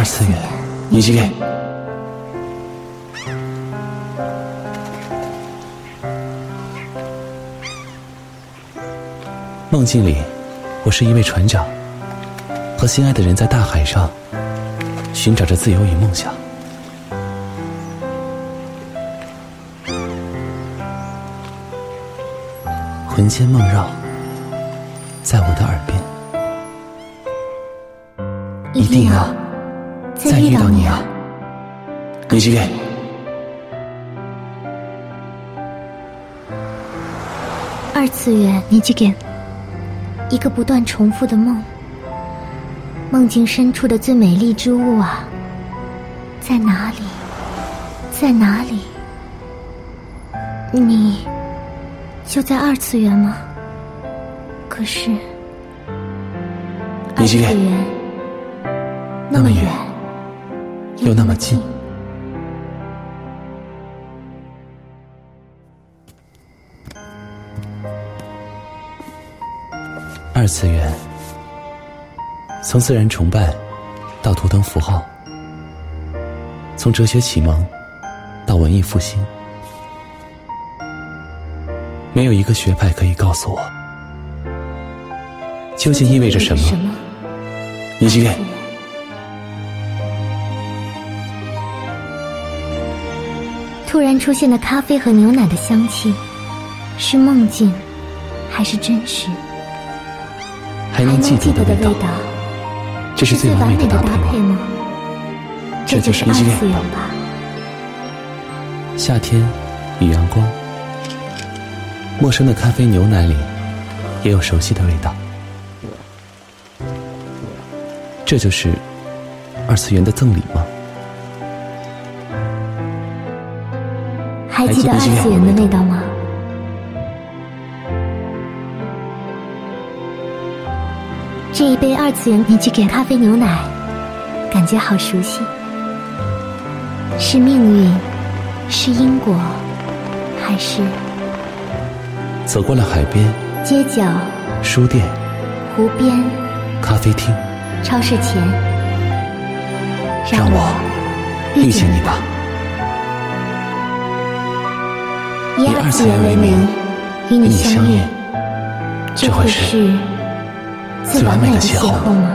二次元，你几给？梦境里，我是一位船长，和心爱的人在大海上寻找着自由与梦想。魂牵梦绕，在我的耳边，一定要再遇到你啊！你几给？二次元，你几给？一个不断重复的梦，梦境深处的最美丽之物啊，在哪里？在哪里？你就在二次元吗？可是，二次元那么远，又那么近。二次元，从自然崇拜到图腾符号，从哲学启蒙到文艺复兴，没有一个学派可以告诉我，究竟意味着什么？你几突然出现的咖啡和牛奶的香气，是梦境，还是真实？还能记得的味道，这是最完美的搭配吗？这就是二次元吧。夏天与阳光，陌生的咖啡牛奶里也有熟悉的味道。这就是二次元的赠礼吗？还记得二次元的味道吗？这一杯二次元你去给咖啡牛奶，感觉好熟悉。是命运，是因果，还是走过了海边、街角、书店、湖边、咖啡厅、超市前，让我遇见你吧。以二次元为名，与你相遇，这会是。最完美的邂逅吗？